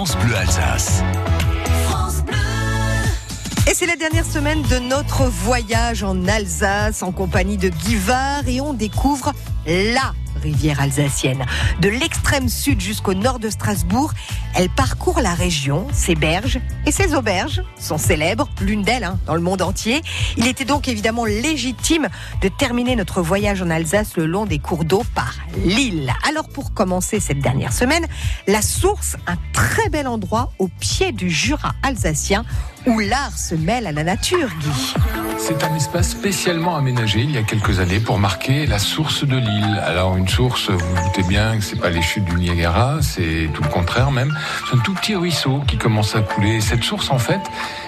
France Bleu Alsace. Et c'est la dernière semaine de notre voyage en Alsace en compagnie de Guy Var et on découvre la rivière alsacienne. De l'extrême sud jusqu'au nord de Strasbourg, elle parcourt la région, ses berges et ses auberges sont célèbres, l'une d'elles hein, dans le monde entier. Il était donc évidemment légitime de terminer notre voyage en Alsace le long des cours d'eau par l'île. Alors pour commencer cette dernière semaine, la source, un très bel endroit au pied du Jura alsacien où l'art se mêle à la nature, Guy. C'est un espace spécialement aménagé il y a quelques années pour marquer la source de l'île. Alors une source, vous vous doutez bien que c'est pas les chutes du Niagara, c'est tout le contraire même. C'est un tout petit ruisseau qui commence à couler. Cette source en fait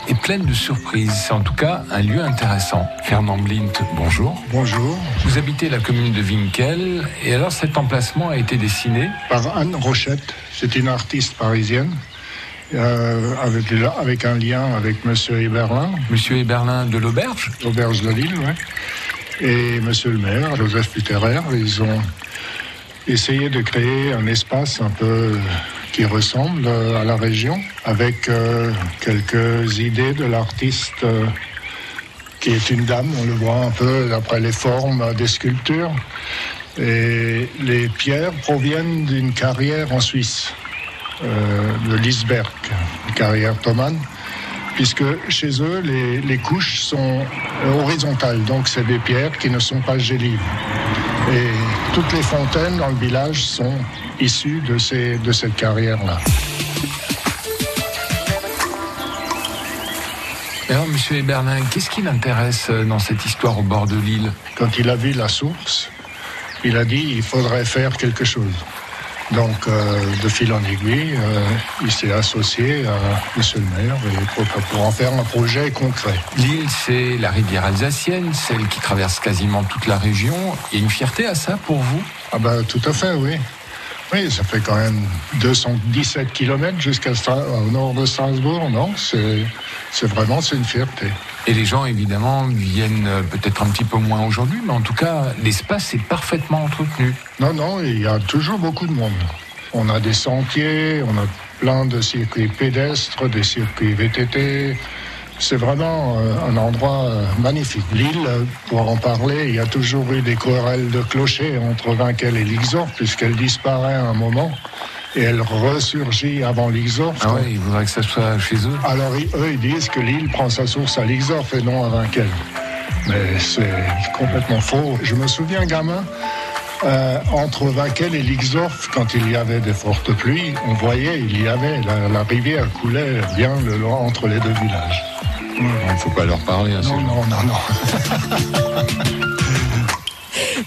est pleine de surprises. C'est en tout cas un lieu intéressant. Fernand Blint, bonjour. Bonjour. Vous habitez la commune de Winkel et alors cet emplacement a été dessiné Par Anne Rochette, c'est une artiste parisienne. Euh, avec, avec un lien avec Monsieur Héberlin, Monsieur Héberlin de l'auberge. l'auberge de Lille, ouais, et Monsieur le maire, Joseph Puterer. Ils ont essayé de créer un espace un peu qui ressemble euh, à la région, avec euh, quelques idées de l'artiste euh, qui est une dame, on le voit un peu d'après les formes des sculptures. Et les pierres proviennent d'une carrière en Suisse, euh, de Lisberg, une carrière Thomann, puisque chez eux, les, les couches sont horizontales, donc c'est des pierres qui ne sont pas gélives. Et toutes les fontaines dans le village sont issues de, ces, de cette carrière-là. Alors Monsieur Héberlin, qu'est-ce qui l'intéresse euh, dans cette histoire au bord de l'île? Quand il a vu la source, il a dit il faudrait faire quelque chose. Donc, euh, de fil en aiguille, euh, il s'est associé à Monsieur le maire pour, pour en faire un projet concret. L'île, c'est la rivière alsacienne, celle qui traverse quasiment toute la région. Il y a une fierté à ça pour vous? Ah ben, tout à fait, oui. Oui, ça fait quand même 217 kilomètres jusqu'à au nord de Strasbourg, non? C'est c'est vraiment c'est une fierté. Et les gens, évidemment, viennent euh, peut-être un petit peu moins aujourd'hui, mais en tout cas, l'espace est parfaitement entretenu. Non, non, il y a toujours beaucoup de monde. On a des sentiers, on a plein de circuits pédestres, des circuits VTT. C'est vraiment euh, un endroit euh, magnifique. L'île, pour en parler, il y a toujours eu des querelles de clochers entre Vinquel et Lixor, puisqu'elle disparaît à un moment et elle ressurgit avant Lixor. Ah ouais, il faudrait que ça soit chez eux. Alors ils- eux, ils disent que l'île prend sa source à Lixorf et non à Vinquel. Mais c'est complètement faux. Je me souviens, gamin, euh, entre Vinquel et Lixorf, quand il y avait des fortes pluies, on voyait, il y avait, la, la rivière coulait bien le long entre les deux villages. Il ne faut pas leur parler à ces Non, gens. non, non, non.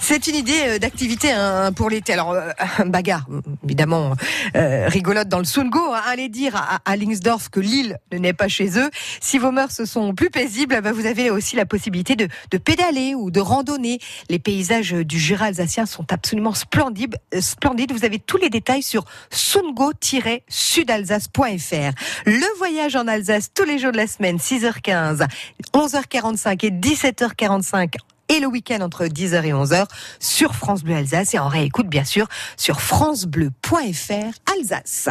C'est une idée euh, d'activité hein, pour l'été. Alors, euh, bagarre, évidemment, euh, rigolote dans le Sungo. hein. Allez dire à, Lingsdorf que l'île ne n'est pas chez eux. Si vos mœurs sont plus paisibles, bah, vous avez aussi la possibilité de, de pédaler ou de randonner. Les paysages du Jura alsacien sont absolument splendides. splendides. Vous avez tous les détails sur sungo-sudalsace.fr. Le voyage en Alsace tous les jours de la semaine, 6h15, 11h45 et 17h45 et le week-end entre 10h et 11h sur France Bleu Alsace et en réécoute bien sûr sur francebleu.fr Alsace.